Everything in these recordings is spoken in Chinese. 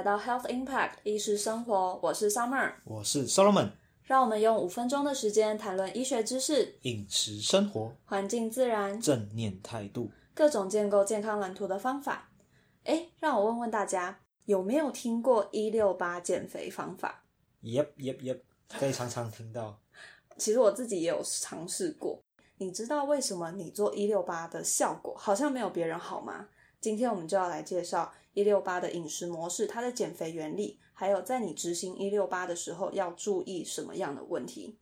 来到 Health Impact 医师生活，我是 Summer，我是 Solomon，让我们用五分钟的时间谈论医学知识、饮食生活、环境自然、正念态度、各种建构健康蓝图的方法。哎，让我问问大家，有没有听过一六八减肥方法？Yep Yep Yep，非常常听到。其实我自己也有尝试过。你知道为什么你做一六八的效果好像没有别人好吗？今天我们就要来介绍一六八的饮食模式，它的减肥原理，还有在你执行一六八的时候要注意什么样的问题。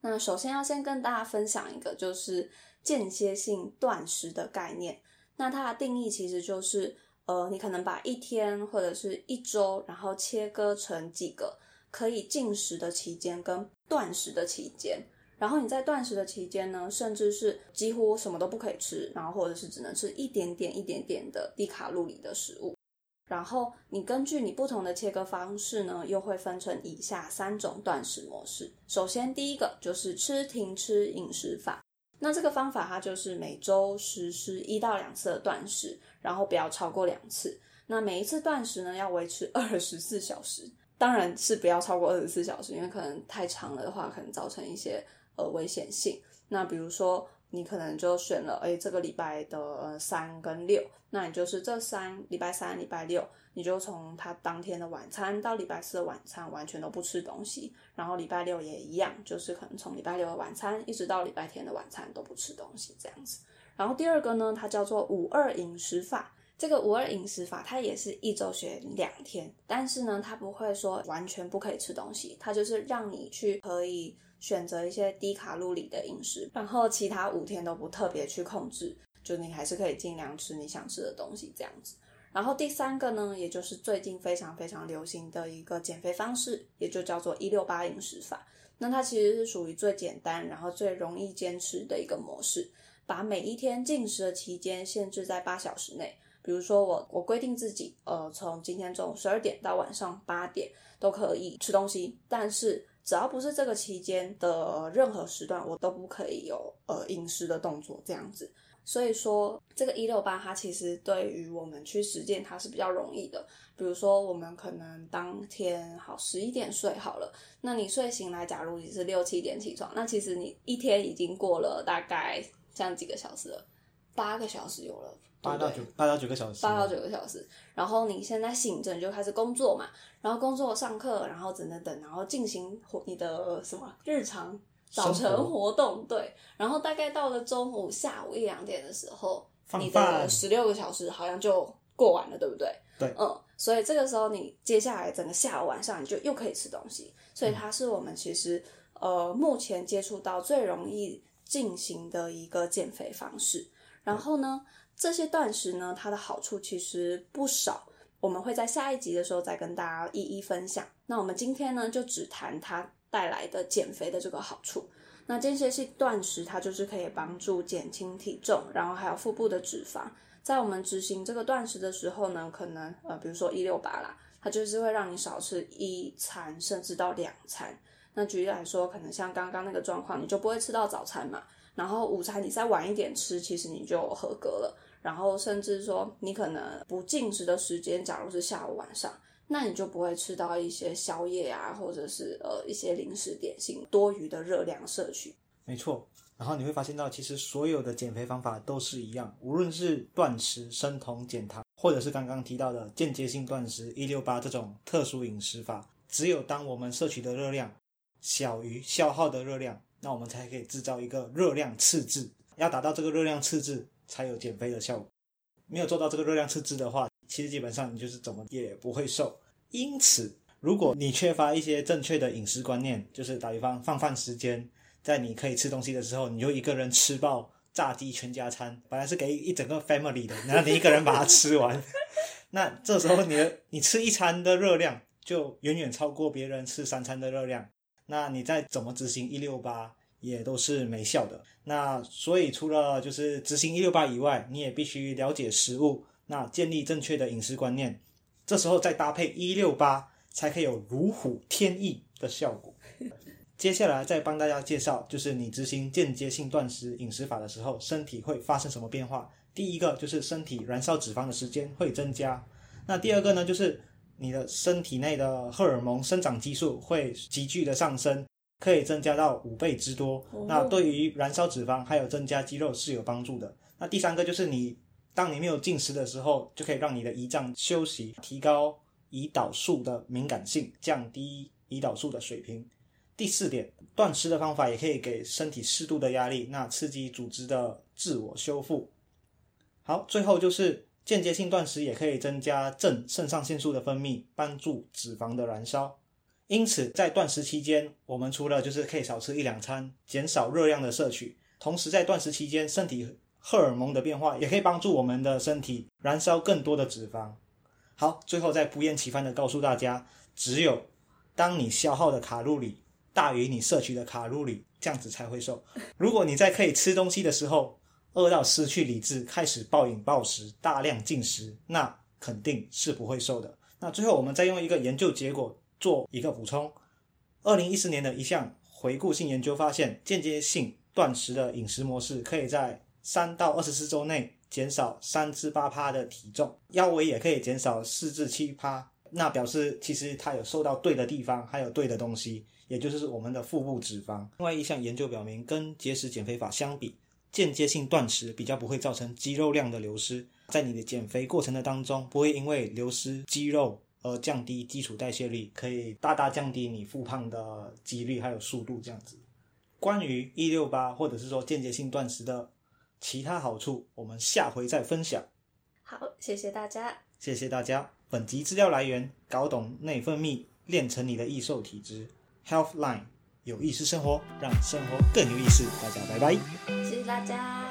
那首先要先跟大家分享一个就是间歇性断食的概念。那它的定义其实就是，呃，你可能把一天或者是一周，然后切割成几个可以进食的期间跟断食的期间。然后你在断食的期间呢，甚至是几乎什么都不可以吃，然后或者是只能吃一点点、一点点的低卡路里的食物。然后你根据你不同的切割方式呢，又会分成以下三种断食模式。首先，第一个就是吃停吃饮食法。那这个方法它就是每周实施一到两次的断食，然后不要超过两次。那每一次断食呢，要维持二十四小时，当然是不要超过二十四小时，因为可能太长了的话，可能造成一些。呃，危险性。那比如说，你可能就选了，哎，这个礼拜的三跟六，那你就是这三礼拜三、礼拜六，你就从他当天的晚餐到礼拜四的晚餐完全都不吃东西，然后礼拜六也一样，就是可能从礼拜六的晚餐一直到礼拜天的晚餐都不吃东西这样子。然后第二个呢，它叫做五二饮食法。这个五二饮食法，它也是一周学两天，但是呢，它不会说完全不可以吃东西，它就是让你去可以。选择一些低卡路里的饮食，然后其他五天都不特别去控制，就你还是可以尽量吃你想吃的东西这样子。然后第三个呢，也就是最近非常非常流行的一个减肥方式，也就叫做一六八饮食法。那它其实是属于最简单，然后最容易坚持的一个模式，把每一天进食的期间限制在八小时内。比如说我我规定自己，呃，从今天中午十二点到晚上八点都可以吃东西，但是。只要不是这个期间的任何时段，我都不可以有呃饮食的动作这样子。所以说，这个一六八它其实对于我们去实践它是比较容易的。比如说，我们可能当天好十一点睡好了，那你睡醒来，假如你是六七点起床，那其实你一天已经过了大概这样几个小时了，八个小时有了。八到九，八到九个小时。八到九个小时，然后你现在醒着，你就开始工作嘛，然后工作、上课，然后等等等，然后进行活你的什么日常早晨活动，对，然后大概到了中午、下午一两点的时候，你的十六个小时好像就过完了，对不对？对，嗯，所以这个时候你接下来整个下午晚上你就又可以吃东西，所以它是我们其实呃目前接触到最容易进行的一个减肥方式，然后呢？这些断食呢，它的好处其实不少，我们会在下一集的时候再跟大家一一分享。那我们今天呢，就只谈它带来的减肥的这个好处。那间歇性断食，它就是可以帮助减轻体重，然后还有腹部的脂肪。在我们执行这个断食的时候呢，可能呃，比如说一六八啦，它就是会让你少吃一餐，甚至到两餐。那举例来说，可能像刚刚那个状况，你就不会吃到早餐嘛，然后午餐你再晚一点吃，其实你就合格了。然后甚至说，你可能不进食的时间，假如是下午晚上，那你就不会吃到一些宵夜啊，或者是呃一些零食点心多余的热量摄取。没错，然后你会发现到，其实所有的减肥方法都是一样，无论是断食、生酮减糖，或者是刚刚提到的间接性断食一六八这种特殊饮食法，只有当我们摄取的热量小于消耗的热量，那我们才可以制造一个热量赤字。要达到这个热量赤字。才有减肥的效果。没有做到这个热量赤字的话，其实基本上你就是怎么也不会瘦。因此，如果你缺乏一些正确的饮食观念，就是打比方放饭时间，在你可以吃东西的时候，你就一个人吃爆炸鸡全家餐，本来是给一整个 family 的，然后你一个人把它吃完，那这时候你的你吃一餐的热量就远远超过别人吃三餐的热量。那你再怎么执行一六八？也都是没效的。那所以除了就是执行一六八以外，你也必须了解食物，那建立正确的饮食观念。这时候再搭配一六八，才可以有如虎添翼的效果。接下来再帮大家介绍，就是你执行间接性断食饮食法的时候，身体会发生什么变化？第一个就是身体燃烧脂肪的时间会增加。那第二个呢，就是你的身体内的荷尔蒙生长激素会急剧的上升，可以增加到五倍之多。那对于燃烧脂肪还有增加肌肉是有帮助的。那第三个就是你，当你没有进食的时候，就可以让你的胰脏休息，提高胰岛素的敏感性，降低胰岛素的水平。第四点，断食的方法也可以给身体适度的压力，那刺激组织的自我修复。好，最后就是间接性断食也可以增加正肾上腺素的分泌，帮助脂肪的燃烧。因此，在断食期间，我们除了就是可以少吃一两餐，减少热量的摄取，同时在断食期间，身体荷尔蒙的变化也可以帮助我们的身体燃烧更多的脂肪。好，最后再不厌其烦的告诉大家，只有当你消耗的卡路里大于你摄取的卡路里，这样子才会瘦。如果你在可以吃东西的时候饿到失去理智，开始暴饮暴食、大量进食，那肯定是不会瘦的。那最后我们再用一个研究结果做一个补充：二零一四年的一项回顾性研究发现，间接性断食的饮食模式可以在三到二十四周内减少三至八趴的体重，腰围也可以减少四至七趴。那表示其实它有瘦到对的地方，还有对的东西，也就是我们的腹部脂肪。另外一项研究表明，跟节食减肥法相比，间接性断食比较不会造成肌肉量的流失，在你的减肥过程的当中，不会因为流失肌肉而降低基础代谢率，可以大大降低你复胖的几率还有速度这样子。关于一六八或者是说间接性断食的。其他好处，我们下回再分享。好，谢谢大家。谢谢大家。本集资料来源：搞懂内分泌，练成你的易瘦体质。Healthline，有意识生活，让生活更有意思。大家拜拜。谢谢大家。